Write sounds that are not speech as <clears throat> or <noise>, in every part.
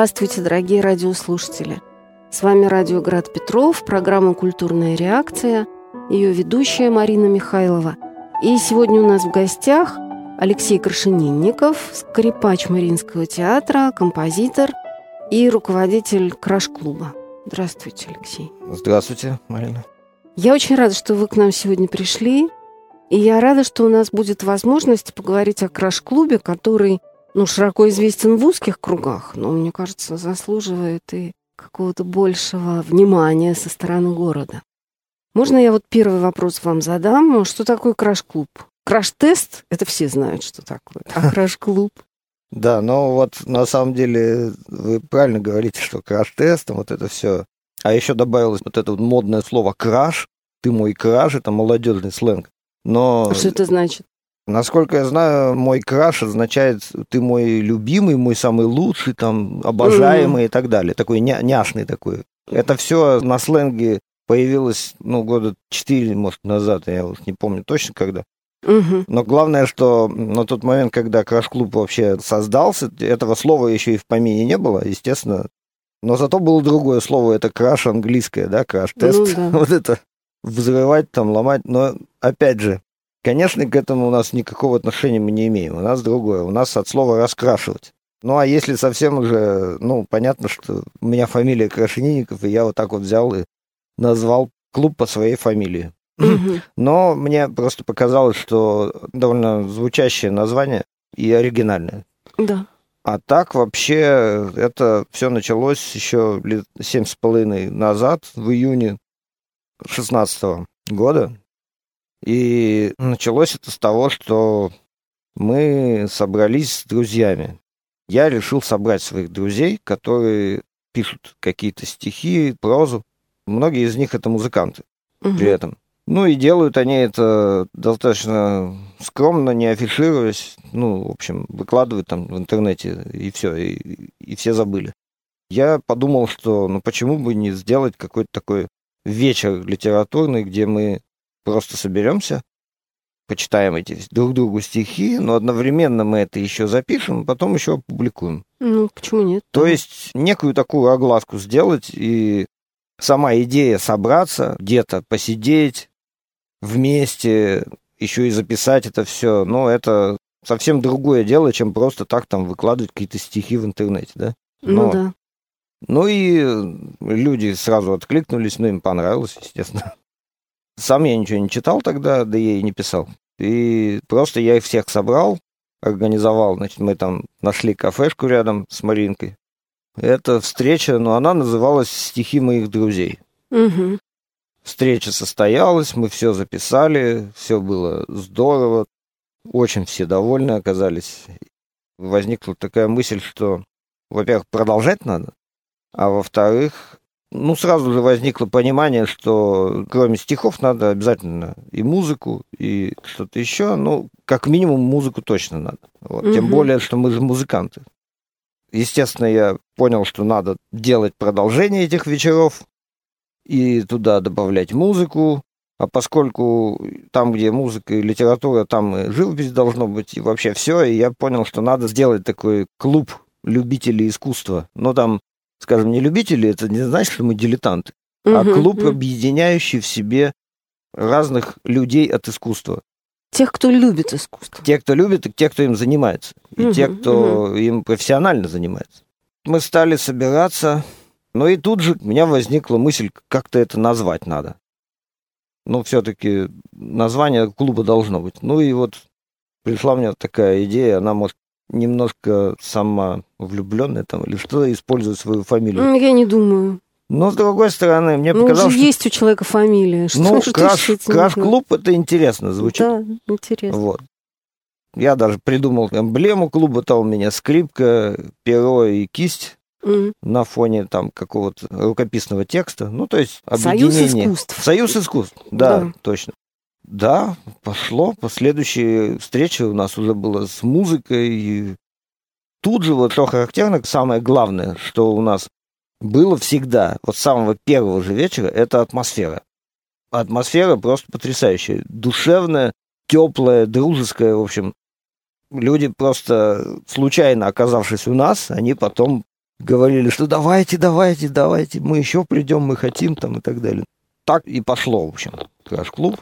Здравствуйте, дорогие радиослушатели! С вами радио Град Петров, программа «Культурная реакция», ее ведущая Марина Михайлова. И сегодня у нас в гостях Алексей Крашенинников, скрипач Мариинского театра, композитор и руководитель краш-клуба. Здравствуйте, Алексей. Здравствуйте, Марина. Я очень рада, что вы к нам сегодня пришли. И я рада, что у нас будет возможность поговорить о краш-клубе, который ну, широко известен в узких кругах, но, мне кажется, заслуживает и какого-то большего внимания со стороны города. Можно я вот первый вопрос вам задам? Что такое краш-клуб? Краш-тест — это все знают, что такое. А <laughs> краш-клуб? Да, но вот на самом деле вы правильно говорите, что краш-тест, вот это все. А еще добавилось вот это вот модное слово «краш». Ты мой краш, это молодежный сленг. Но... А что это значит? Насколько я знаю, мой краш означает ты мой любимый, мой самый лучший, там, обожаемый mm-hmm. и так далее. Такой ня- няшный такой. Это все на сленге появилось, ну, года четыре, может, назад, я вот не помню точно когда. Угу. Но главное, что на тот момент, когда краш-клуб вообще создался, этого слова еще и в помине не было, естественно. Но зато было другое слово, это краш английское, да, краш-тест. Ну, да. <laughs> вот это взрывать, там, ломать. Но, опять же, конечно, к этому у нас никакого отношения мы не имеем. У нас другое. У нас от слова «раскрашивать». Ну, а если совсем уже, ну, понятно, что у меня фамилия Крашенинников, и я вот так вот взял и назвал клуб по своей фамилии. Но мне просто показалось, что довольно звучащее название и оригинальное. Да. А так вообще это все началось еще лет семь с половиной назад, в июне 16 года. И началось это с того, что мы собрались с друзьями. Я решил собрать своих друзей, которые пишут какие-то стихи, прозу. Многие из них это музыканты угу. при этом. Ну и делают они это достаточно скромно, не афишируясь. Ну, в общем, выкладывают там в интернете, и все, и, и все забыли. Я подумал, что ну почему бы не сделать какой-то такой вечер литературный, где мы просто соберемся, почитаем эти друг другу стихи, но одновременно мы это еще запишем, потом еще опубликуем. Ну, почему нет? То есть некую такую огласку сделать и сама идея собраться, где-то посидеть вместе, еще и записать это все, ну, это совсем другое дело, чем просто так там выкладывать какие-то стихи в интернете, да? Ну но, ну да. Ну и люди сразу откликнулись, ну им понравилось, естественно. Сам я ничего не читал тогда, да я и не писал. И просто я их всех собрал, организовал. Значит, мы там нашли кафешку рядом с Маринкой. Эта встреча, ну, она называлась «Стихи моих друзей». Угу. Встреча состоялась, мы все записали, все было здорово, очень все довольны оказались. Возникла такая мысль, что, во-первых, продолжать надо, а во-вторых, ну, сразу же возникло понимание, что кроме стихов надо обязательно и музыку, и что-то еще. Ну, как минимум, музыку точно надо. Вот. Угу. Тем более, что мы же музыканты. Естественно, я понял, что надо делать продолжение этих вечеров и туда добавлять музыку. А поскольку там, где музыка и литература, там и живопись должно быть, и вообще все, и я понял, что надо сделать такой клуб любителей искусства. Но там скажем, не любители, это не значит, что мы дилетанты, угу, а клуб, угу. объединяющий в себе разных людей от искусства. Тех, кто любит искусство. Те, кто любит, и те, кто им занимается. И угу, те, кто угу. им профессионально занимается. Мы стали собираться, но и тут же у меня возникла мысль, как-то это назвать надо. Ну, все-таки название клуба должно быть. Ну и вот пришла мне такая идея, она, может, немножко сама влюбленная там, или что использует свою фамилию. Я не думаю. Но, с другой стороны, мне ну, показалось, уже есть у человека фамилия. Что, ну, краш, краш-клуб, это интересно звучит. Да, интересно. Вот. Я даже придумал эмблему клуба, там у меня скрипка, перо и кисть mm. на фоне там какого-то рукописного текста. Ну, то есть объединение. Союз искусств. Союз искусств, да, да. точно. Да, пошло. Последующие встречи у нас уже было с музыкой. И тут же, вот что характерно, самое главное, что у нас было всегда, вот с самого первого же вечера, это атмосфера. Атмосфера просто потрясающая. Душевная, теплая, дружеская, в общем. Люди просто, случайно оказавшись у нас, они потом говорили, что давайте, давайте, давайте, мы еще придем, мы хотим там и так далее. Так и пошло, в общем, краш-клуб.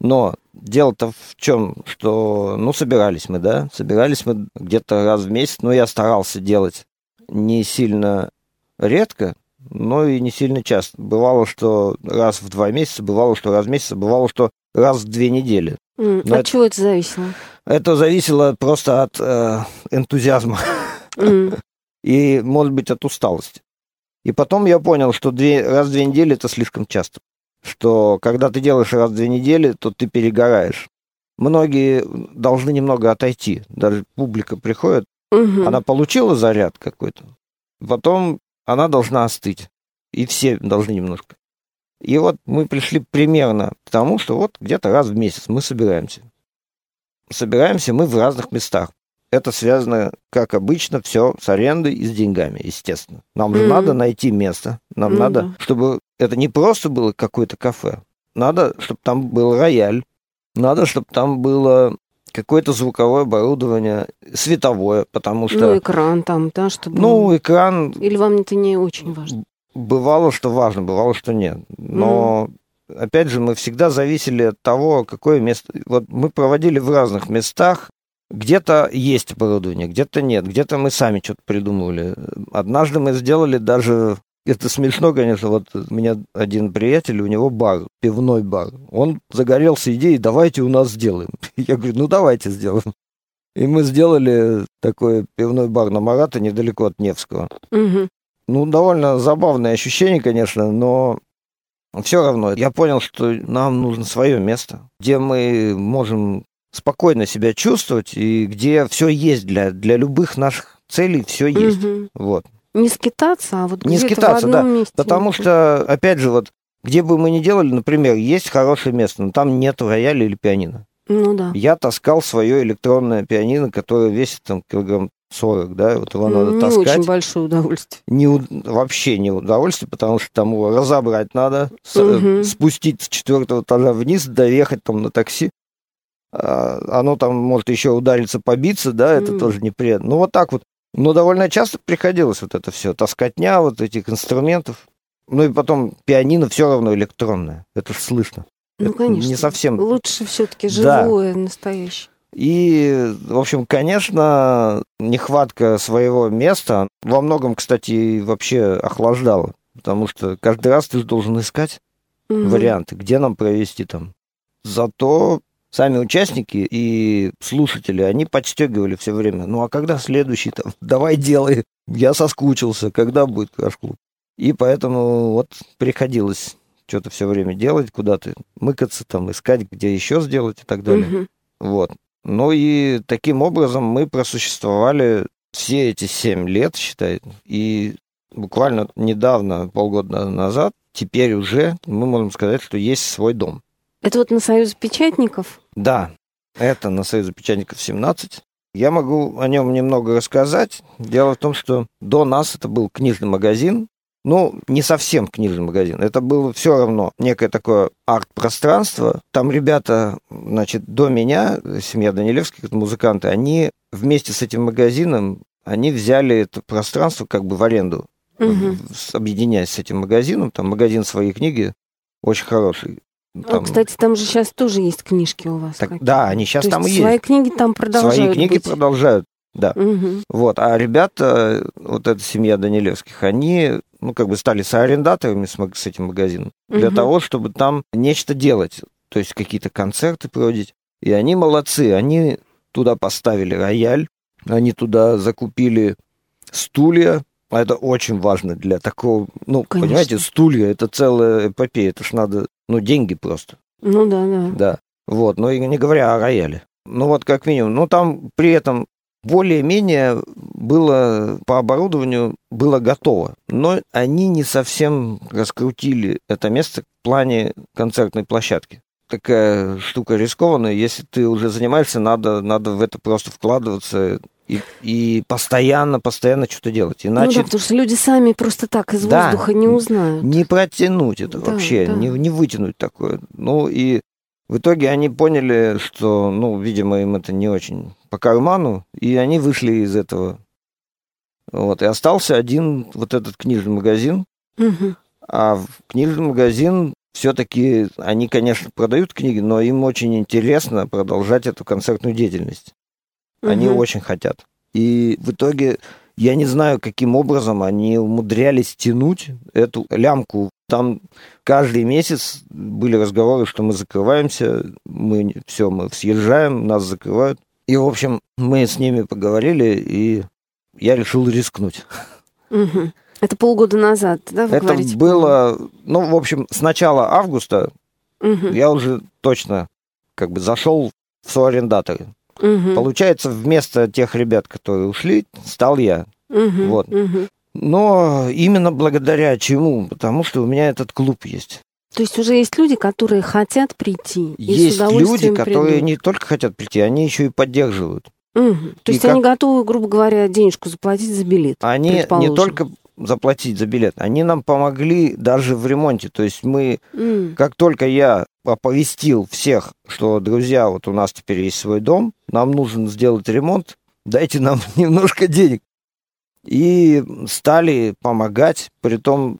Но дело-то в чем, что, ну, собирались мы, да, собирались мы где-то раз в месяц, но я старался делать не сильно редко, но и не сильно часто. Бывало, что раз в два месяца, бывало, что раз в месяц, бывало, что раз в две недели. Mm. От это, чего это зависело? Это зависело просто от э, энтузиазма mm. <laughs> и, может быть, от усталости. И потом я понял, что две, раз в две недели это слишком часто. Что когда ты делаешь раз в две недели, то ты перегораешь. Многие должны немного отойти. Даже публика приходит, угу. она получила заряд какой-то, потом она должна остыть. И все должны немножко. И вот мы пришли примерно к тому, что вот где-то раз в месяц мы собираемся. Собираемся мы в разных местах. Это связано, как обычно, все с арендой и с деньгами, естественно. Нам же mm-hmm. надо найти место. Нам mm-hmm. надо, чтобы это не просто было какое-то кафе. Надо, чтобы там был рояль. Надо, чтобы там было какое-то звуковое оборудование, световое, потому что... Ну, экран там, да, чтобы... Ну, экран... Или вам это не очень важно? Бывало, что важно, бывало, что нет. Но, mm. опять же, мы всегда зависели от того, какое место... Вот мы проводили в разных местах, где-то есть оборудование, где-то нет, где-то мы сами что-то придумывали. Однажды мы сделали даже это смешно, конечно. Вот у меня один приятель, у него бар, пивной бар. Он загорелся идеей, давайте у нас сделаем. <laughs> Я говорю, ну давайте сделаем. И мы сделали такой пивной бар на Марата, недалеко от Невского. Угу. Ну, довольно забавное ощущение, конечно, но все равно я понял, что нам нужно свое место, где мы можем спокойно себя чувствовать и где все есть для, для любых наших целей, все есть. Угу. Вот. Не скитаться, а вот не скитаться, да. Месте. Потому что, опять же, вот где бы мы ни делали, например, есть хорошее место, но там нет рояля или пианино. Ну да. Я таскал свое электронное пианино, которое весит там килограмм 40, да, вот его надо не таскать. Не очень большое удовольствие. Не, вообще не удовольствие, потому что там его разобрать надо, угу. спустить с четвертого этажа вниз, доехать там на такси. А, оно там может еще удариться, побиться, да, это mm. тоже неприятно. Ну, вот так вот. Но довольно часто приходилось вот это все, таскотня вот этих инструментов. Ну и потом пианино все равно электронное. Это слышно. Ну, это конечно. Не совсем... Лучше все-таки живое, да. настоящее. И, в общем, конечно, нехватка своего места во многом, кстати, вообще охлаждала. Потому что каждый раз ты должен искать угу. варианты, где нам провести там. Зато сами участники и слушатели, они подстегивали все время. Ну а когда следующий там? <laughs> Давай делай. Я соскучился. Когда будет краш-клуб? И поэтому вот приходилось что-то все время делать, куда-то мыкаться, там, искать, где еще сделать и так далее. Угу. Вот. Ну и таким образом мы просуществовали все эти семь лет, считай, и буквально недавно, полгода назад, теперь уже мы можем сказать, что есть свой дом. Это вот на Союз печатников? Да, это на Союз печатников 17. Я могу о нем немного рассказать. Дело в том, что до нас это был книжный магазин, ну, не совсем книжный магазин. Это было все равно некое такое арт-пространство. Там ребята, значит, до меня, семья Данилевских, музыканты, они вместе с этим магазином, они взяли это пространство как бы в аренду, угу. объединяясь с этим магазином. Там магазин своей книги очень хороший. Ну, там... А, кстати, там же сейчас тоже есть книжки у вас. Так, да, они сейчас То там есть свои книги там продолжают Свои книги быть. продолжают, да. Угу. Вот, а ребята, вот эта семья Данилевских, они, ну, как бы стали соарендаторами с, с этим магазином для угу. того, чтобы там нечто делать, то есть какие-то концерты проводить. И они молодцы, они туда поставили рояль, они туда закупили стулья, а это очень важно для такого, ну, Конечно. понимаете, стулья, это целая эпопея, это ж надо, ну, деньги просто. Ну да, да. Да, вот, ну и не говоря о рояле. Ну вот как минимум, ну там при этом более-менее было по оборудованию было готово, но они не совсем раскрутили это место в плане концертной площадки. Такая штука рискованная, если ты уже занимаешься, надо, надо в это просто вкладываться, и, и постоянно, постоянно что-то делать. Иначе... Ну да, потому что люди сами просто так из да, воздуха не узнают. Не протянуть это да, вообще, да. Не, не вытянуть такое. Ну и в итоге они поняли, что, ну, видимо, им это не очень по карману, и они вышли из этого Вот, и остался один вот этот книжный магазин. Мгм. А в книжный магазин все-таки они, конечно, продают книги, но им очень интересно продолжать эту концертную деятельность. Они Мгм. очень хотят. И в итоге я не знаю, каким образом они умудрялись тянуть эту лямку. Там каждый месяц были разговоры, что мы закрываемся, мы все, мы съезжаем, нас закрывают. И, в общем, мы с ними поговорили, и я решил рискнуть. Мгм. Это полгода назад, да, вы Это говорите? было, ну, в общем, с начала августа Мгм. я уже точно как бы зашел в соарендаторы. Мгм. Получается, вместо тех ребят, которые ушли, стал я. Мгм. Вот. Мгм. Но именно благодаря чему? Потому что у меня этот клуб есть. То есть уже есть люди, которые хотят прийти. и с есть люди, которые придут. не только хотят прийти, они еще и поддерживают. Мгм. То И есть как- они готовы, грубо говоря, денежку заплатить за билет. Они не только заплатить за билет, они нам помогли даже в ремонте. То есть мы, М. как только я оповестил всех, что, друзья, вот у нас теперь есть свой дом, нам нужно сделать ремонт, дайте нам <laughs> немножко денег. И стали помогать, притом,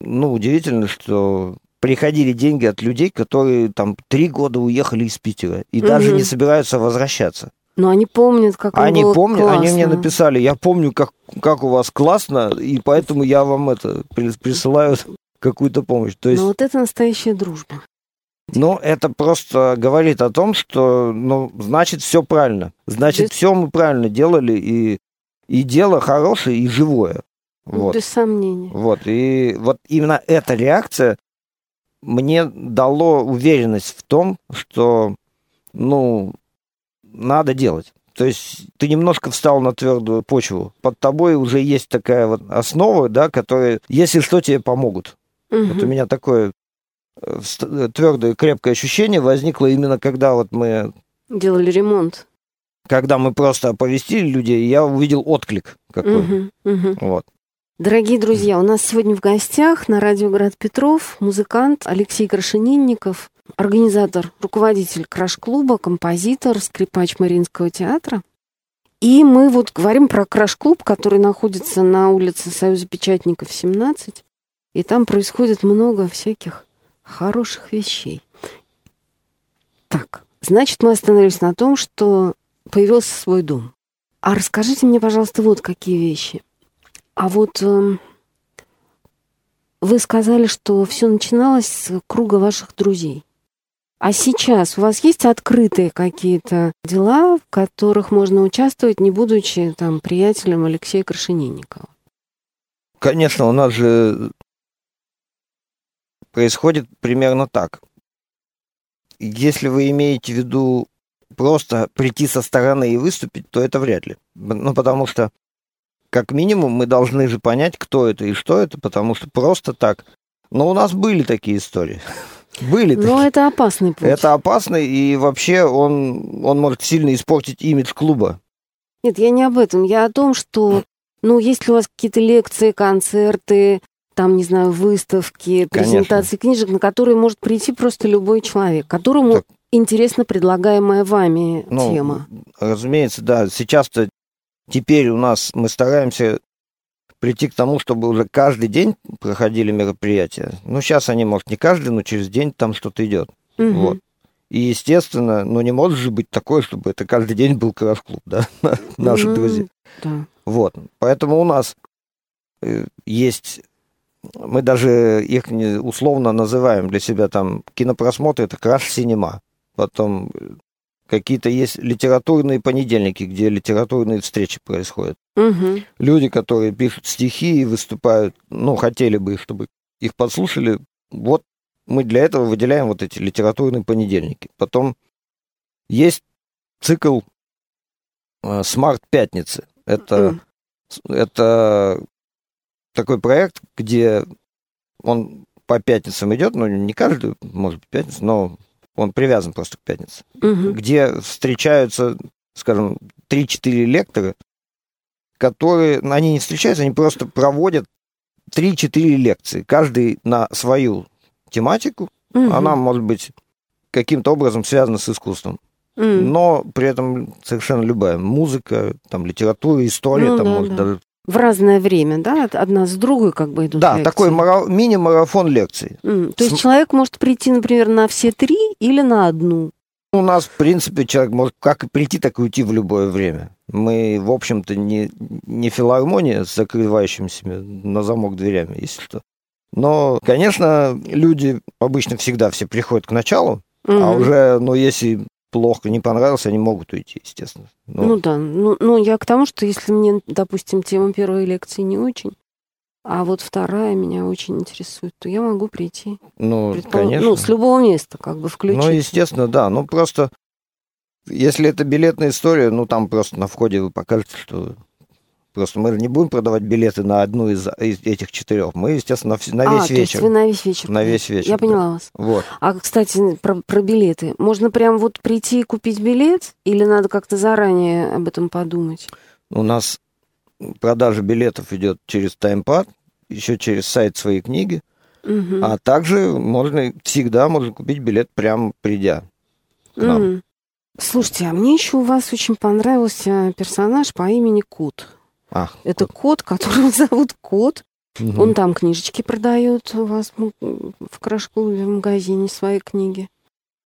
ну, удивительно, что приходили деньги от людей, которые там три года уехали из Питера и даже Мгм. не собираются возвращаться. Но они помнят, как Они было помнят, они мне классно. написали, я помню, как, как у вас классно, и поэтому я вам это при- присылаю <laughs> какую-то помощь. То есть, Но вот это настоящая дружба. Ну, это просто говорит о том, что, ну, значит, все правильно. Значит, Без- все мы правильно делали, и, и дело хорошее, и живое. Вот. Без сомнения. Вот, и вот именно эта реакция мне дало уверенность в том, что, ну, надо делать. То есть ты немножко встал на твердую почву. Под тобой уже есть такая вот основа, да, которая, если что, тебе помогут. Мгм. Вот у меня такое твердое, крепкое ощущение возникло именно когда вот мы, Делали ремонт. когда мы просто оповестили людей, я увидел отклик какой. Мгм. Мгм. Вот. Дорогие друзья, у нас сегодня в гостях на радио «Град Петров» музыкант Алексей Крашенинников, организатор, руководитель краш-клуба, композитор, скрипач Мариинского театра. И мы вот говорим про краш-клуб, который находится на улице Союза печатников, 17. И там происходит много всяких хороших вещей. Так, значит, мы остановились на том, что появился свой дом. А расскажите мне, пожалуйста, вот какие вещи. А вот эм, вы сказали, что все начиналось с круга ваших друзей. А сейчас у вас есть открытые какие-то дела, в которых можно участвовать, не будучи там приятелем Алексея Крашенинникова? Конечно, у нас же происходит примерно так. Если вы имеете в виду просто прийти со стороны и выступить, то это вряд ли. Ну, потому что, как минимум, мы должны же понять, кто это и что это, потому что просто так. Но у нас были такие истории. <laughs> Были Но такие. это опасный путь. Это опасно, и вообще он, он может сильно испортить имидж клуба. Нет, я не об этом. Я о том, что, ну, есть ли у вас какие-то лекции, концерты, там, не знаю, выставки, Конечно. презентации книжек, на которые может прийти просто любой человек, которому Так. интересна предлагаемая вами Ну, тема. Разумеется, да. Сейчас-то теперь у нас мы стараемся прийти к тому, чтобы уже каждый день проходили мероприятия. Ну, сейчас они, может, не каждый, но через день там что-то идет. Мгм. Вот. И, естественно, ну, не может же быть такое, чтобы это каждый день был краш-клуб, да, <laughs> наши Ну, друзья. Да. Вот. Поэтому у нас э, есть... Мы даже их условно называем для себя там кинопросмотры, это краш-синема. Потом э, какие-то есть литературные понедельники, где литературные встречи происходят. Мгм. Люди, которые пишут стихи и выступают, ну, хотели бы, чтобы их послушали. Вот мы для этого выделяем вот эти литературные понедельники. Потом есть цикл э, «Смарт Пятницы». Это М. это такой проект, где он по пятницам идет, ну, не каждую, может быть, пятницу, но он привязан просто к пятнице, Мгм. где встречаются, скажем, 3-4 лектора, которые, ну, они не встречаются, они просто проводят 3-4 лекции, каждый на свою тематику, Мгм. она может быть каким-то образом связана с искусством, М. но при этом совершенно любая музыка, там, литература, история, Ну там, да, может, да. даже В разное время, да? Одна с другой как бы идут Да, лекции. такой мара- мини-марафон лекций. М, То есть С- человек может прийти, например, на все три или на одну? У нас, в принципе, человек может как и прийти, так и уйти в любое время. Мы, в общем-то, не, не филармония с закрывающимися на замок дверями, если что. Но, конечно, люди обычно всегда все приходят к началу, а Мгм. уже, ну, если плохо не понравилось, они могут уйти, естественно. Ну, Ну да, ну, ну я к тому, что если мне, допустим, тема первой лекции не очень, а вот вторая меня очень интересует, то я могу прийти. ну, Предпол- конечно. Ну, с любого места как бы включить. Ну, естественно, да. Ну, просто, если это билетная история, ну, там просто на входе вы покажете, что... Просто мы не будем продавать билеты на одну из, из этих четырех. Мы, естественно, на, на а, весь то есть вечер. вы на весь вечер. На весь вечер, Я да. поняла вас. Вот. А, кстати, про, про билеты. Можно прям вот прийти и купить билет, или надо как-то заранее об этом подумать? У нас продажа билетов идет через таймпад, еще через сайт своей книги, Мгм. а также можно всегда можно купить билет прямо придя к нам. Мгм. Слушайте, а мне еще у вас очень понравился персонаж по имени Кот. А, Это кот, которого <laughs> зовут Кот. мгм. Он там книжечки продает у вас в краш-клубе, в магазине свои книги.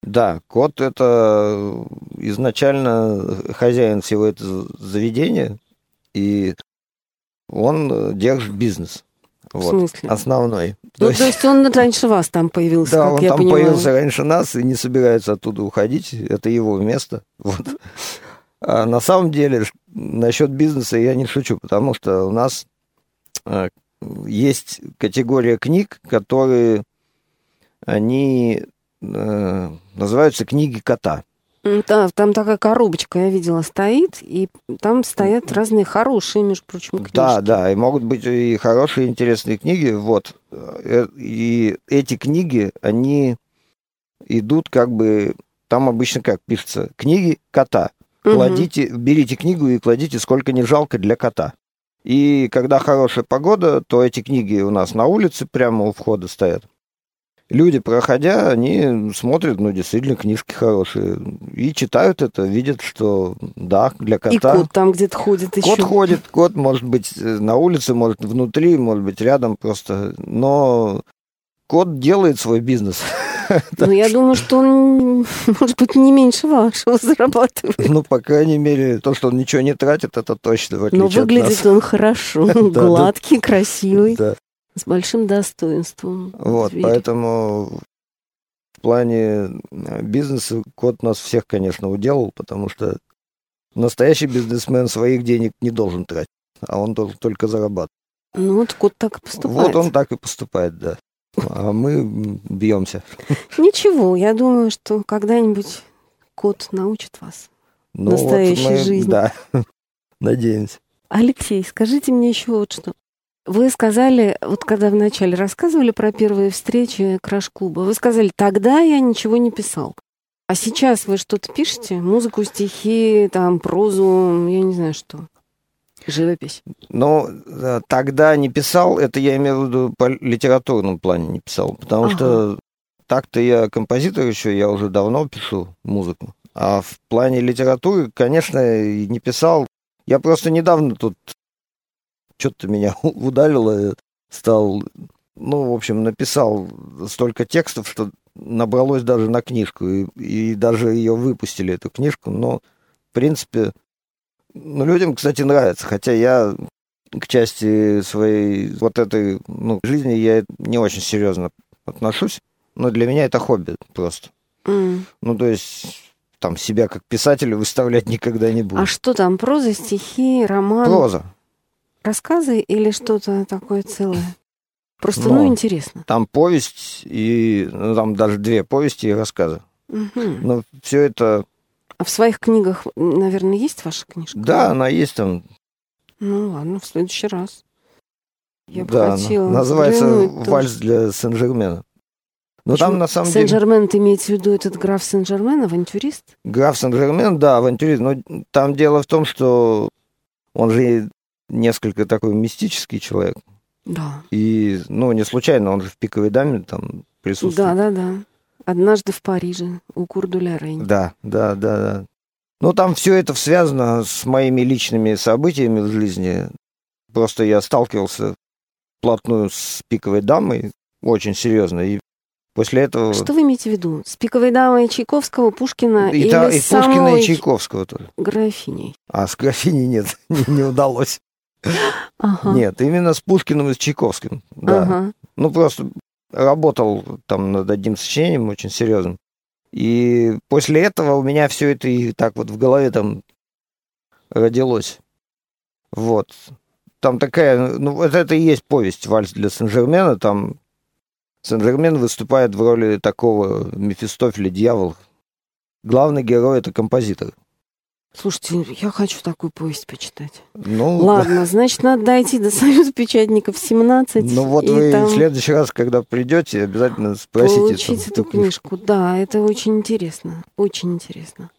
Да, кот это изначально хозяин всего этого заведения, и он держит бизнес. В Вот. смысле? Основной. Ну, То то есть, есть он раньше вас там появился, да, как он я там понимаю. появился раньше нас и не собирается оттуда уходить. Это его место. Вот. А на самом деле, насчет бизнеса я не шучу, потому что у нас э, есть категория книг, которые они э, называются книги кота. Да, там такая коробочка, я видела, стоит, и там стоят разные хорошие, между прочим, книжки. Да, да, и могут быть и хорошие, интересные книги, вот. Э, И эти книги, они идут как бы, там обычно как пишется, книги кота. Мгм. Кладите, берите книгу и кладите, сколько не жалко для кота. И когда хорошая погода, то эти книги у нас на улице прямо у входа стоят. Люди, проходя, они смотрят, ну, действительно, книжки хорошие. И читают это, видят, что да, для кота. И кот там где-то ходит Кот еще. ходит, кот может быть э, на улице, может внутри, может быть рядом просто. Но кот делает свой бизнес. <laughs> <laughs> Ну, я думаю, что он, <laughs> может быть, не меньше вашего зарабатывает. Ну, по крайней мере, то, что он ничего не тратит, это точно, в Но выглядит он хорошо, <laughs> гладкий, красивый, с большим достоинством. Вот, поэтому в плане э, бизнеса кот нас всех, конечно, уделал, потому что настоящий бизнесмен своих денег не должен тратить, а он должен только зарабатывать. Ну, вот кот так и поступает. Вот он так и поступает, да. А мы бьемся. Ничего, я думаю, что когда-нибудь кот научит вас. Ну, вот Настоящей мы, жизни. Да, <laughs> надеемся. Алексей, скажите мне еще вот что. Вы сказали, вот когда вначале рассказывали про первые встречи краш-клуба, вы сказали, тогда я ничего не писал. А сейчас вы что-то пишете? Музыку, стихи, там, прозу, я не знаю что. Живопись. Но э, тогда не писал, это я имею в виду по литературном плане не писал, потому Ага. что так-то я композитор еще, я уже давно пишу музыку. А в плане литературы, конечно, не писал. Я просто недавно тут что-то меня <laughs> ударило, стал, ну, в общем, написал столько текстов, что набралось даже на книжку, и, и даже ее выпустили, эту книжку, но, в принципе, ну, людям, кстати, нравится, хотя я к части своей вот этой ну, жизни я не очень серьезно отношусь, но для меня это хобби просто. М. Ну, то есть там себя как писателя выставлять никогда не буду. А что там, проза, стихи, роман, Проза. рассказы или что-то такое целое? Просто, Ну. ну, интересно. Там повесть и ну, там даже две повести и рассказы. Мгм. Но все это, А в своих книгах, наверное, есть ваша книжка? да, она есть там, Ну ладно, в следующий раз. Я бы да, хотела называется взглянуть тоже. «Вальс для Сен-Жермена». Но там на самом деле... Сен-Жермен, ты имеете в виду этот граф Сен-Жермен, авантюрист? Граф Сен-Жермен, да, авантюрист. Но там дело в том, что он же несколько такой мистический человек. Да. И, ну, не случайно, он же в «Пиковой даме» там присутствует. Да, да, да. Однажды в Париже у Курдуля Рейн. Да, да, да, да. Ну, там все это связано с моими личными событиями в жизни. Просто я сталкивался плотную с пиковой дамой, очень серьезно, и после этого... Что вы имеете в виду? С пиковой дамой Чайковского, Пушкина и, или та, и с Пушкина, самой и Чайковского тоже. графиней? А с графиней нет, <laughs> не, не удалось. Ага. Нет, именно с Пушкиным и с Чайковским. Да. Ага. Ну, просто работал там над одним сочинением очень серьезным. И после этого у меня все это и так вот в голове там родилось. Вот. Там такая, ну, вот это и есть повесть «Вальс для Сен-Жермена». Там Сен-Жермен выступает в роли такого Мефистофеля, дьявола. Главный герой — это композитор. Слушайте, я хочу такую повесть почитать. Ну, Ладно, значит, надо дойти до Союза печатников 17. Ну вот вы там в следующий раз, когда придете, обязательно спросите. получить эту книжку. книжку. Да, это очень интересно. Очень интересно.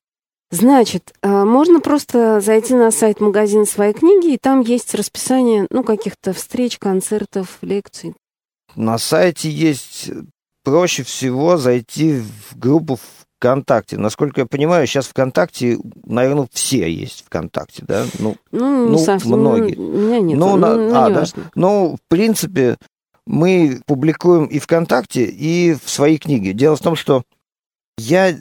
Значит, а, можно просто зайти на сайт магазина своей книги, и там есть расписание, ну, каких-то встреч, концертов, лекций. На сайте есть проще всего зайти в группу ВКонтакте. Насколько я понимаю, сейчас ВКонтакте, наверное, все есть ВКонтакте, да? Ну, Ну, Ну, совсем. многие. Ну, меня нет. Ну, Ну, на- ну, а, да. ну, в принципе, мы публикуем и ВКонтакте, и в свои книги. Дело в том, что я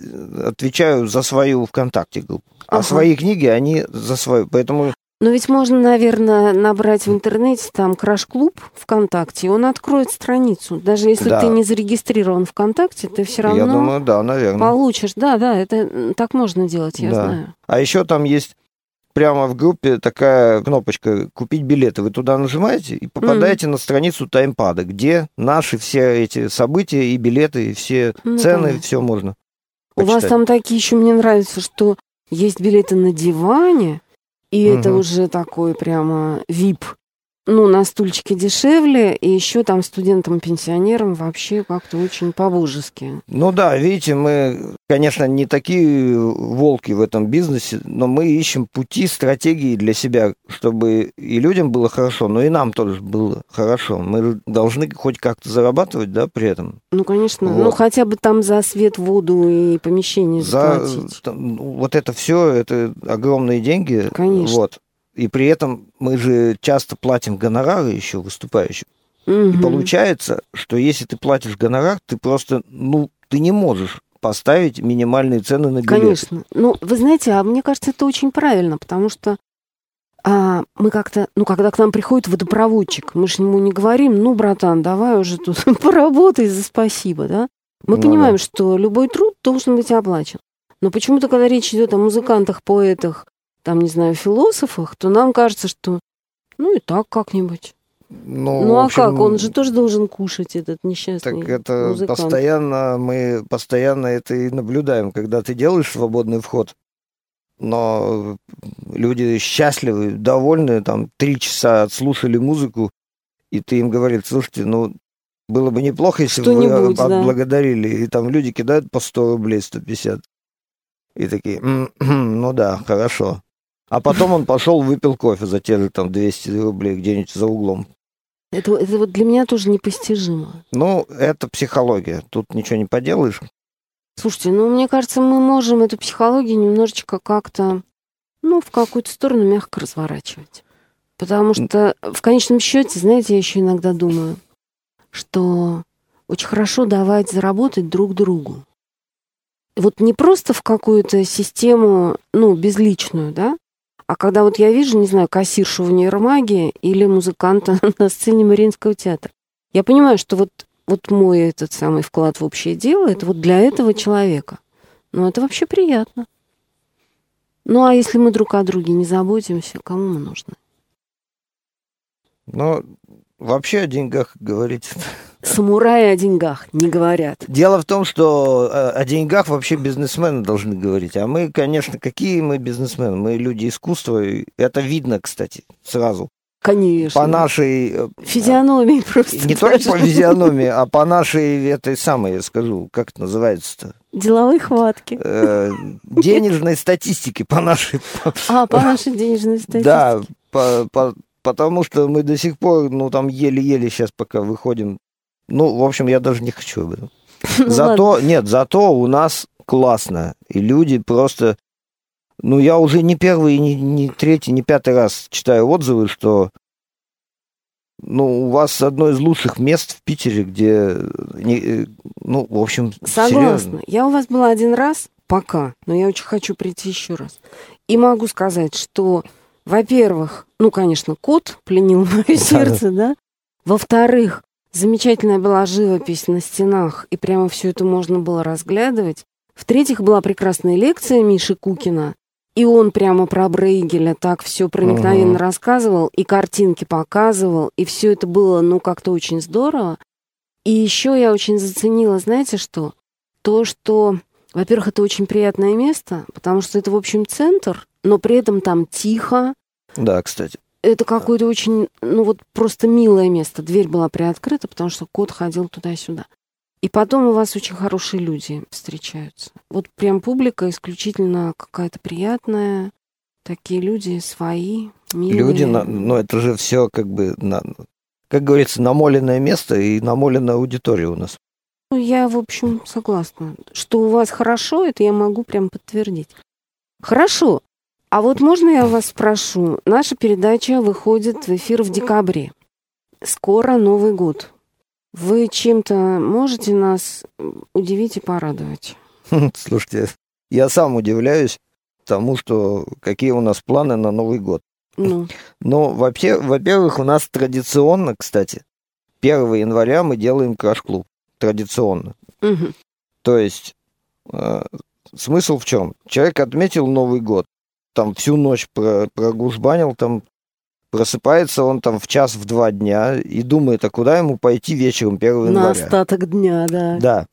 отвечаю за свою ВКонтакте группу, а Ага. свои книги, они за свою. Поэтому Но ведь можно, наверное, набрать в интернете там Краш-клуб ВКонтакте, и он откроет страницу. Даже если Да. ты не зарегистрирован ВКонтакте, ты все равно я думаю, да, наверное. получишь. Да, да, это так можно делать, я Да. знаю. А еще там есть прямо в группе такая кнопочка «Купить билеты». Вы туда нажимаете и попадаете на страницу таймпада, где наши все эти события и билеты, и все Ну, цены, понятно. все можно У вас почитать. там такие еще мне нравится, что есть билеты на диване, и это Мгм. уже такой прямо VIP. Ну, на стульчике дешевле, и еще там студентам-пенсионерам вообще как-то очень по-божески. Ну да, видите, мы, конечно, не такие волки в этом бизнесе, но мы ищем пути, стратегии для себя, чтобы и людям было хорошо, но и нам тоже было хорошо. Мы должны хоть как-то зарабатывать, да, при этом. Ну, конечно, Вот. ну хотя бы там за свет, воду и помещение За заплатить. там, ну, вот это все, это огромные деньги. Конечно. Вот. И при этом мы же часто платим гонорары еще выступающим. И Мгм. получается, что если ты платишь гонорар, ты просто, ну, ты не можешь поставить минимальные цены на билеты. Конечно. Ну, вы знаете, а мне кажется, это очень правильно, потому что а, мы как-то, ну, когда к нам приходит водопроводчик, мы же ему не говорим, ну, братан, давай уже тут <laughs> поработай за спасибо, да? Мы Ну понимаем, да. что любой труд должен быть оплачен. Но почему-то, когда речь идет о музыкантах, поэтах, там, не знаю, философах, то нам кажется, что ну и так как-нибудь. Ну, Ну, а общем, как? Он же тоже должен кушать, этот несчастный Так это музыкант. постоянно, мы постоянно это и наблюдаем, когда ты делаешь свободный вход, но люди счастливы, довольны, там, три часа отслушали музыку, и ты им говоришь, слушайте, ну, было бы неплохо, если бы вы Что-нибудь, да. отблагодарили. И там люди кидают по 100 рублей, 150. И такие, «М, <clears throat> ну да, хорошо. А потом он пошел, выпил кофе за те же там 200 рублей где-нибудь за углом. Это, это вот для меня тоже непостижимо. Ну, это психология. Тут ничего не поделаешь. Слушайте, ну, мне кажется, мы можем эту психологию немножечко как-то, ну, в какую-то сторону мягко разворачивать. Потому что в конечном счете, знаете, я еще иногда думаю, что очень хорошо давать заработать друг другу. Вот не просто в какую-то систему, ну, безличную, да, а когда вот я вижу, не знаю, кассиршу в нейромагии или музыканта <laughs> на сцене Мариинского театра, я понимаю, что вот, вот мой этот самый вклад в общее дело, это вот для этого человека. Ну, это вообще приятно. Ну, а если мы друг о друге не заботимся, кому мы нужны? Но вообще о деньгах говорить. <laughs> Самураи о деньгах не говорят. Дело в том, что э, о деньгах вообще бизнесмены должны говорить. А мы, конечно, какие мы бизнесмены? Мы люди искусства. Это видно, кстати, сразу. Конечно. По нашей... э, Физиономии <laughs> просто. Не только даже. по физиономии, а по нашей этой самой, я скажу, как это называется-то? Деловой хватки. Э, денежной статистике, по нашей... А, по нашей денежной статистике. Да, по- по- потому что мы до сих пор, ну, там еле-еле сейчас пока выходим. Ну, в общем, я даже не хочу об этом. <laughs> Ну. Зато, нет, зато у нас классно. И люди просто... Ну, я уже не первый, не, не третий, не пятый раз читаю отзывы, что ну, у вас одно из лучших мест в Питере, где, не, ну, в общем, Согласна. Серьезно. Я у вас была один раз, пока, но я очень хочу прийти еще раз. И могу сказать, что, во-первых, ну, конечно, кот пленил <laughs> мое сердце, да. Во-вторых, замечательная была живопись на стенах, и прямо все это можно было разглядывать. В-третьих, была прекрасная лекция Миши Кукина, и он прямо про Брейгеля так все проникновенно uh-huh. рассказывал, и картинки показывал, и все это было, ну, как-то очень здорово. И еще я очень заценила, знаете что? То, что, во-первых, это очень приятное место, потому что это, в общем, центр, но при этом там тихо. Да, кстати. Это какое-то очень, ну вот просто милое место. Дверь была приоткрыта, потому что кот ходил туда-сюда. И потом у вас очень хорошие люди встречаются. Вот прям публика исключительно какая-то приятная. Такие люди свои, милые. Люди, ну это же все как бы, на, как говорится, намоленное место и намоленная аудитория у нас. Ну, я, в общем, согласна. Что у вас хорошо, это я могу прям подтвердить. Хорошо. А вот можно я вас спрошу? Наша передача выходит в эфир в декабре. Скоро Новый год. Вы чем-то можете нас удивить и порадовать? <laughs> Слушайте, я сам удивляюсь тому, что какие у нас планы на Новый год. Ну. <laughs> Но вообще, во-первых, у нас традиционно, кстати, 1 января мы делаем краш-клуб. Традиционно. Угу. То есть э, смысл в чем? Человек отметил Новый год, там всю ночь прогужбанил там Просыпается он там в час, в два дня и думает, а куда ему пойти вечером 1 января. На остаток дня, да. Да.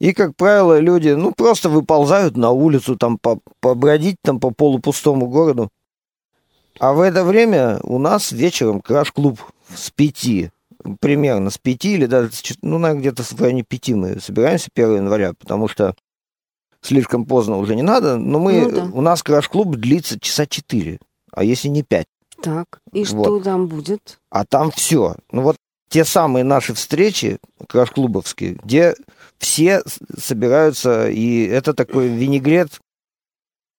И, как правило, люди, ну, просто выползают на улицу, там, по побродить там по полупустому городу. А в это время у нас вечером краш-клуб с пяти, примерно с пяти или даже, ну, наверное, где-то в районе пяти мы собираемся 1 января, потому что слишком поздно уже не надо, но мы, ну, да. у нас краш-клуб длится часа четыре, а если не пять. Так, и вот. что там будет? А там все. Ну вот те самые наши встречи краш-клубовские, где все собираются, и это такой винегрет,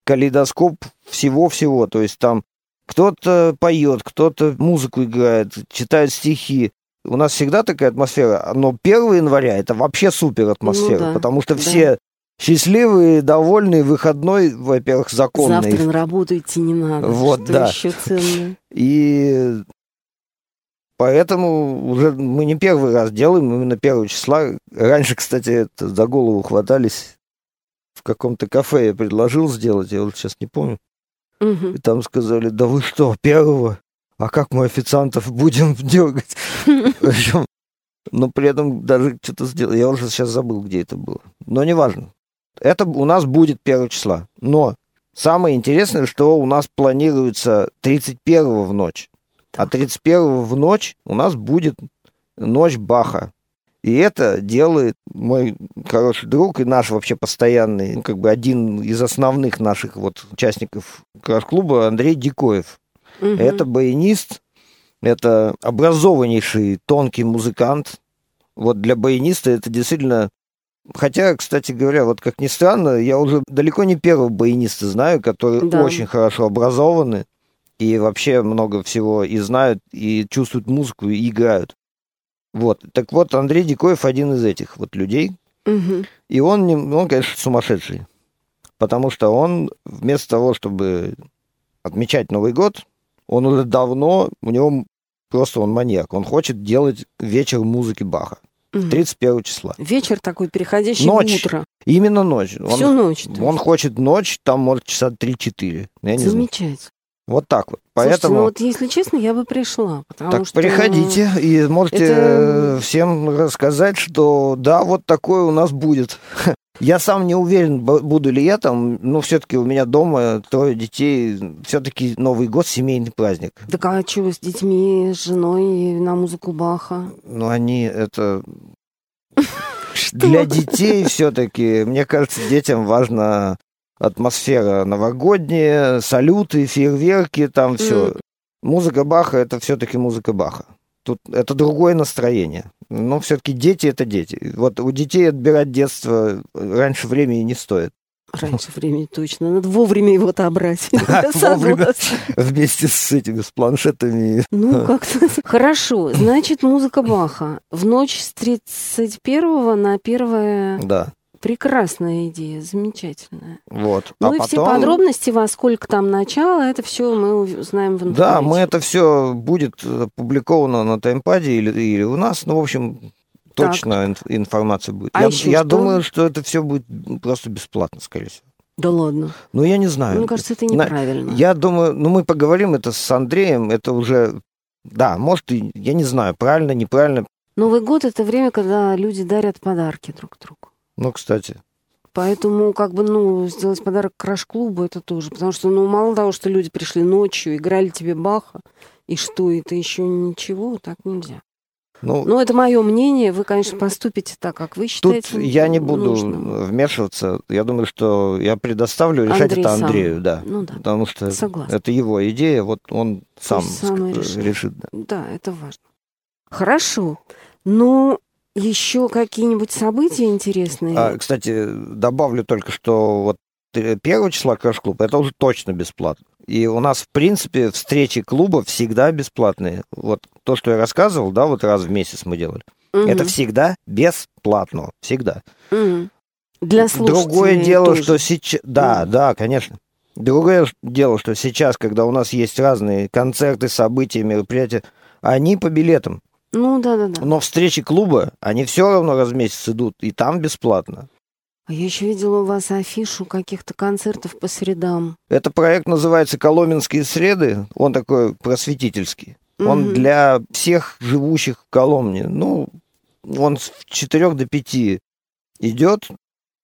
калейдоскоп всего-всего. То есть там кто-то поет, кто-то музыку играет, читает стихи. У нас всегда такая атмосфера, но 1 января это вообще супер атмосфера, ну, да, потому что да. все Счастливый, довольный, выходной, во-первых, законный. Завтра на работу идти не надо. Вот, что да. еще ценное. И поэтому уже мы не первый раз делаем, именно первого числа. Раньше, кстати, это за голову хватались. В каком-то кафе я предложил сделать, я вот сейчас не помню. Угу. И там сказали, да вы что, первого? А как мы официантов будем <laughs> дергать? <laughs> Но при этом даже что-то сделал. Я уже сейчас забыл, где это было. Но неважно. Это у нас будет 1 числа. Но самое интересное, что у нас планируется 31 в ночь. А 31 в ночь у нас будет ночь Баха. И это делает мой хороший друг и наш вообще постоянный, ну, как бы один из основных наших вот участников клуба Андрей Дикоев. Угу. Это баянист, это образованнейший тонкий музыкант. Вот для баяниста это действительно Хотя, кстати говоря, вот как ни странно, я уже далеко не первого баяниста знаю, которые да. очень хорошо образованы и вообще много всего и знают, и чувствуют музыку, и играют. Вот. Так вот, Андрей Дикоев один из этих вот людей. Угу. И он, он, конечно, сумасшедший. Потому что он вместо того, чтобы отмечать Новый год, он уже давно, у него просто он маньяк. Он хочет делать вечер музыки Баха. 31 числа. Вечер такой, переходящий ночь. в утро. Именно ночь. Всю он, ночь. Он хочет ночь, там, может, часа 3-4. Замечательно. Вот так вот. Слушайте, Поэтому... ну вот если честно, я бы пришла. Потому так что... приходите и можете это... всем рассказать, что да, вот такое у нас будет. <laughs> Я сам не уверен, буду ли я там, но все-таки у меня дома трое детей, все-таки Новый год семейный праздник. Так а что с детьми, с женой на музыку Баха? Ну, они это... <laughs> Для детей все-таки, мне кажется, детям важна атмосфера новогодняя, салюты, фейерверки, там все. Музыка Баха это все-таки музыка Баха. Тут это другое настроение. Но все-таки дети это дети. Вот у детей отбирать детство раньше времени не стоит. Раньше времени точно. Надо вовремя его отобрать. <laughs> Вовремя. Вместе с этими, с планшетами. Ну, как-то... Хорошо. Значит, музыка Баха. В ночь с 31 на 1 Да, Прекрасная идея, замечательная. вот. Ну а и все потом... подробности, во сколько там начало, это все мы узнаем в интернете. Да, мы это все будет опубликовано на таймпаде или, или у нас. Ну, в общем, Так. точно инф- информация будет. А я еще я что? думаю, что это все будет просто бесплатно, скорее всего. Да ладно. Ну, я не знаю. Мне кажется, это неправильно. Я думаю, ну, мы поговорим это с Андреем, это уже... Да, может, я не знаю, правильно, неправильно. Новый год это время, когда люди дарят подарки друг другу. Ну, кстати, Поэтому, как бы, ну, сделать подарок краш-клубу, это тоже. Потому что, ну, мало того, что люди пришли ночью, играли тебе Баха, и что, это еще ничего, так нельзя. ну, Ну, это мое мнение. Вы, конечно, поступите так, как вы тут считаете я не буду нужным. вмешиваться. Я думаю, что я предоставлю решать Андрей это сам. Андрею, да. Ну да, Потому что согласна. это его идея, вот он сам, сам решит. решит. да. Да, это важно. Хорошо. Ну, еще какие-нибудь события интересные? А, кстати, добавлю только, что вот э, первого числа Краш-клуб, это уже точно бесплатно. И у нас, в принципе, встречи клуба всегда бесплатные. Вот то, что я рассказывал, да, вот раз в месяц мы делали. Мгм. Это всегда бесплатно. Всегда. Мгм. Для слушателей Другое дело, тоже. что сейчас... Да, Ну. да, конечно. Другое дело, что сейчас, когда у нас есть разные концерты, события, мероприятия, они по билетам. Ну, да-да-да. Но встречи клуба, они все равно раз в месяц идут, и там бесплатно. А я еще видела у вас афишу каких-то концертов по средам. Это проект называется «Коломенские среды». Он такой просветительский. Он Мгм. для всех живущих в Коломне. Ну, он с 4 до 5 идет.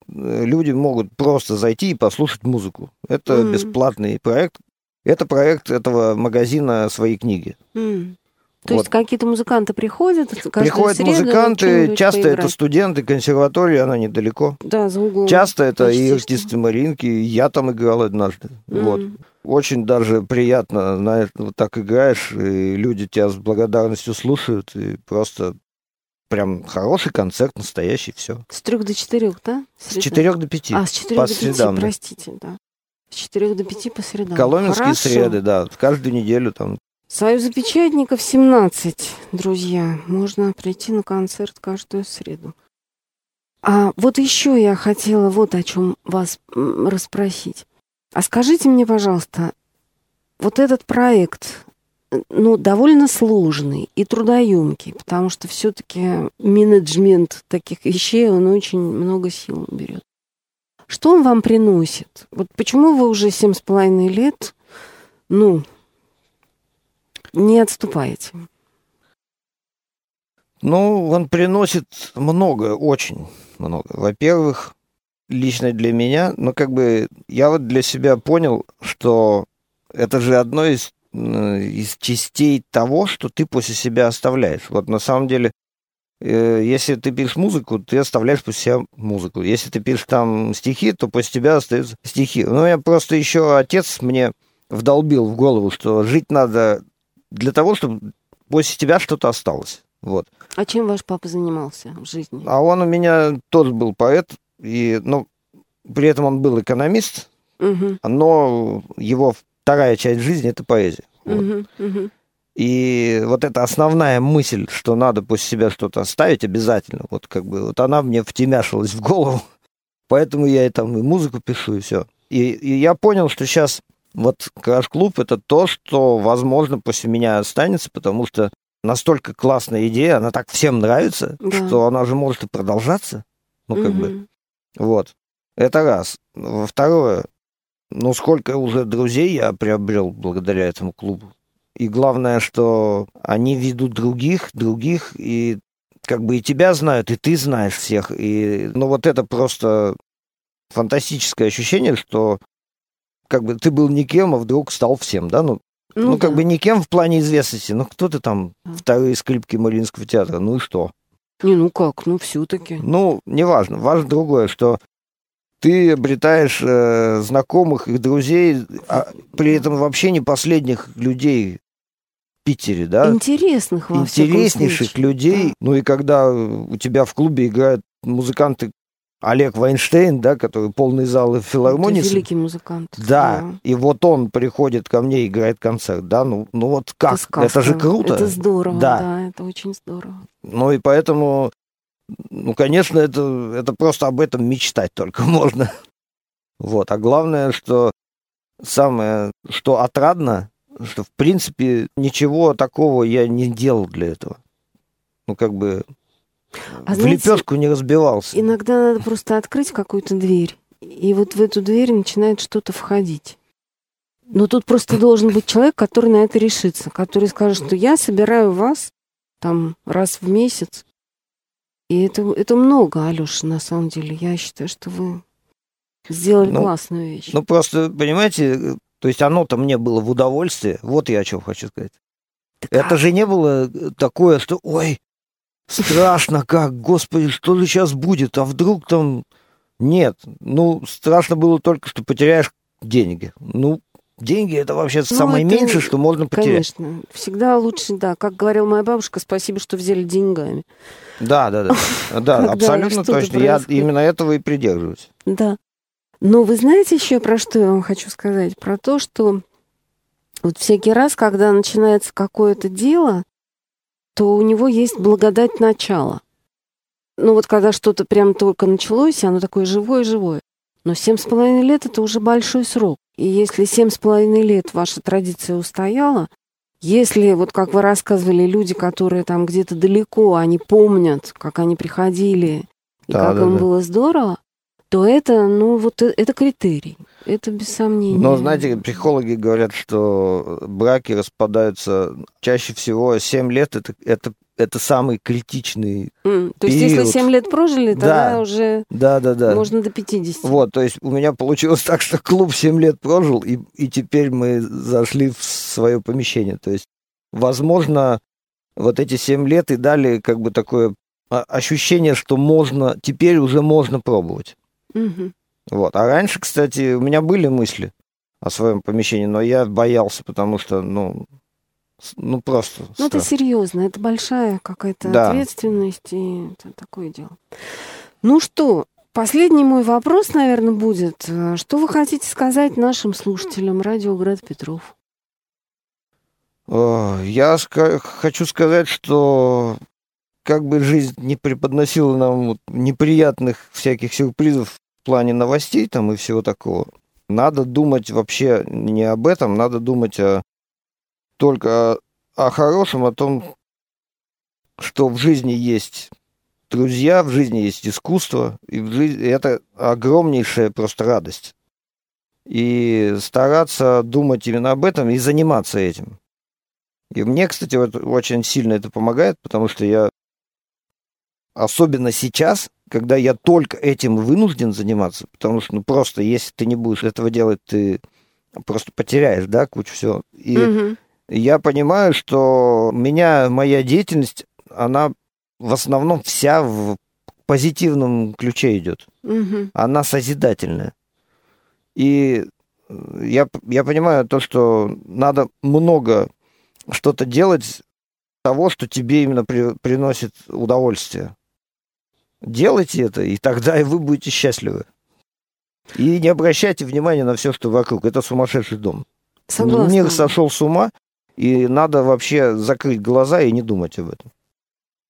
Э, Люди могут просто зайти и послушать музыку. Это Мгм. бесплатный проект. Это проект этого магазина «Свои книги». М. То Вот. есть какие-то музыканты приходят, Приходят среду музыканты, часто это поиграть. студенты консерватории, она недалеко. Да, за углом. Часто это и Почти артисты Маринки, и я там играл однажды. М. Вот. Очень даже приятно, знаешь, вот так играешь, и люди тебя с благодарностью слушают, и просто прям хороший концерт, настоящий, все. С трех до четырех, да? С Среда? 4 до 5. А, с четырех до пяти, простите, да. С четырех до пяти по средам. Коломенские Хорошо. среды, да, каждую неделю там. Союза печатников 17, друзья. Можно прийти на концерт каждую среду. А вот еще я хотела вот о чем вас расспросить. А скажите мне, пожалуйста, вот этот проект, э, ну, довольно сложный и трудоемкий, потому что все-таки менеджмент таких вещей, он очень много сил берет. Что он вам приносит? Вот почему вы уже семь с половиной лет, ну, не отступаете? Ну, он приносит много, очень много. Во-первых, лично для меня, ну, как бы, я вот для себя понял, что это же одно из, м, из частей того, что ты после себя оставляешь. Вот на самом деле, э, если ты пишешь музыку, ты оставляешь после себя музыку. Если ты пишешь там стихи, то после тебя остаются стихи. Ну, я просто еще отец мне вдолбил в голову, что жить надо для того, чтобы после тебя что-то осталось. Вот. А чем ваш папа занимался в жизни? А он у меня тоже был поэт, и, ну, при этом он был экономист, Мгм, но его вторая часть жизни это поэзия. Вот. мгм, мгм. И вот эта основная мысль, что надо после себя что-то оставить обязательно, вот как бы вот она мне втемяшилась в голову. Поэтому я и там и музыку пишу, и все. И, и я понял, что сейчас вот Краш-клуб это то, что, возможно, после меня останется, потому что настолько классная идея, она так всем нравится, Да. что она же может и продолжаться. Ну, как бы. Мгм. Вот. Это раз. Во второе, ну, сколько уже друзей я приобрел благодаря этому клубу. И главное, что они ведут других, других, и как бы и тебя знают, и ты знаешь всех. И, ну, вот это просто фантастическое ощущение, что как бы ты был никем, а вдруг стал всем, да? Ну, ну, как да. бы никем в плане известности. Ну, кто ты там, Да. вторые скрипки Мариинского театра, ну и что? Не, ну как, ну все-таки. Ну, неважно. Важно другое, что ты обретаешь э, знакомых и друзей, а при этом вообще не последних людей в Питере, да? Интересных во Интереснейших людей. Ну и когда у тебя в клубе играют музыканты, Олег Вайнштейн, да, который полный зал в филармонии. Это великий музыкант. Да, да, и вот он приходит ко мне и играет концерт, да, ну, ну вот как, это, это же круто. Это здорово, да. да, это очень здорово. Ну и поэтому, ну, конечно, это, это просто об этом мечтать только <laughs> можно. Вот, а главное, что самое, что отрадно, что, в принципе, ничего такого я не делал для этого. Ну, как бы а в знаете, лепешку не разбивался. Иногда надо просто открыть какую-то дверь, и вот в эту дверь начинает что-то входить. Но тут просто должен быть человек, который на это решится, который скажет, что я собираю вас там раз в месяц. И это, это много, Алёша, на самом деле. Я считаю, что вы сделали ну, классную вещь. Ну, просто, понимаете, то есть оно-то мне было в удовольствие. Вот я о чем хочу сказать. Так это а... же не было такое, что, ой, страшно как, господи, что же сейчас будет, а вдруг там... Нет, ну, страшно было только, что потеряешь деньги. Ну, деньги это вообще ну, самое это, меньшее, что можно потерять. Конечно, всегда лучше, да, как говорила моя бабушка, спасибо, что взяли деньгами. Да, да, да, <laughs> да, абсолютно точно. Я именно этого и придерживаюсь. Да. Но вы знаете еще про что я вам хочу сказать? Про то, что вот всякий раз, когда начинается какое-то дело, то у него есть благодать начала. Ну вот когда что-то прям только началось, оно такое живое-живое. Но семь с половиной лет — это уже большой срок. И если семь с половиной лет ваша традиция устояла, если, вот как вы рассказывали, люди, которые там где-то далеко, они помнят, как они приходили, и да, как да, им да. было здорово, то это, ну, вот э, это критерий. Это без сомнения. Но, знаете, психологи говорят, что браки распадаются чаще всего 7 лет, это, это, это самый критичный mm, То есть, если 7 лет прожили, тогда да, уже да, да, да. можно до 50. Вот, то есть у меня получилось <laughs> так, что клуб 7 лет прожил, и, и теперь мы зашли в свое помещение. То есть, возможно, вот эти 7 лет и дали как бы такое ощущение, что можно, теперь уже можно пробовать. Угу. Вот. А раньше, кстати, у меня были мысли о своем помещении, но я боялся, потому что, ну, ну просто. Ну, это серьезно, это большая какая-то да. ответственность, и это такое дело. Ну что, последний мой вопрос, наверное, будет. Что вы хотите сказать нашим слушателям радио Град Петров? Я хочу сказать, что как бы жизнь не преподносила нам неприятных всяких сюрпризов в плане новостей там и всего такого, надо думать вообще не об этом, надо думать о, только о, о хорошем, о том, что в жизни есть друзья, в жизни есть искусство, и в жизни это огромнейшая просто радость. И стараться думать именно об этом и заниматься этим. И мне, кстати, вот очень сильно это помогает, потому что я особенно сейчас, когда я только этим вынужден заниматься, потому что, ну, просто, если ты не будешь этого делать, ты просто потеряешь, да, кучу всего. И угу. я понимаю, что меня, моя деятельность, она в основном вся в позитивном ключе идет. Угу. Она созидательная. И я, я понимаю то, что надо много что-то делать того, что тебе именно при, приносит удовольствие. Делайте это, и тогда и <laughs> вы будете счастливы. И не обращайте внимания на все, что вокруг. Это сумасшедший дом. Согласна. Мир сошел с ума, и надо вообще закрыть глаза и не думать об этом.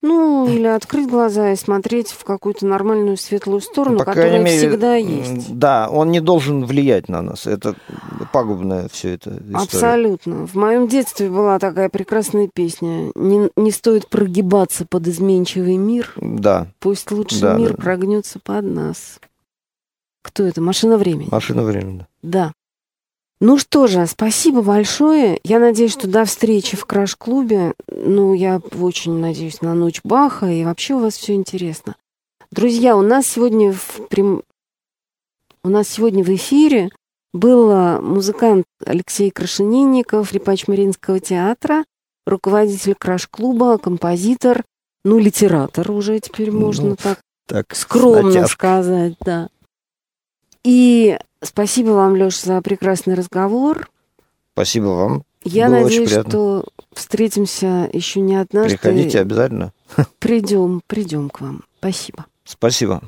Ну, или открыть глаза и смотреть в какую-то нормальную светлую сторону, По которая мере, всегда есть. Да, он не должен влиять на нас. Это пагубное все это. История. Абсолютно. В моем детстве была такая прекрасная песня. Не, не стоит прогибаться под изменчивый мир. Да. Пусть лучше да, мир да. прогнется под нас. Кто это? Машина времени. Машина времени. Да. Ну что же, спасибо большое. Я надеюсь, что до встречи в Краш-клубе. Ну, я очень надеюсь на ночь Баха, и вообще у вас все интересно. Друзья, у нас сегодня в прям... у нас сегодня в эфире был музыкант Алексей Крашенинников, репач Мариинского театра, руководитель Краш-клуба, композитор, ну, литератор уже теперь ну, можно ну, так, так скромно натяжка. сказать, да. И Спасибо вам, Леша, за прекрасный разговор. Спасибо вам. Я Было надеюсь, что встретимся еще не однажды. Приходите обязательно. <laughs> Придем, придем к вам. Спасибо. Спасибо.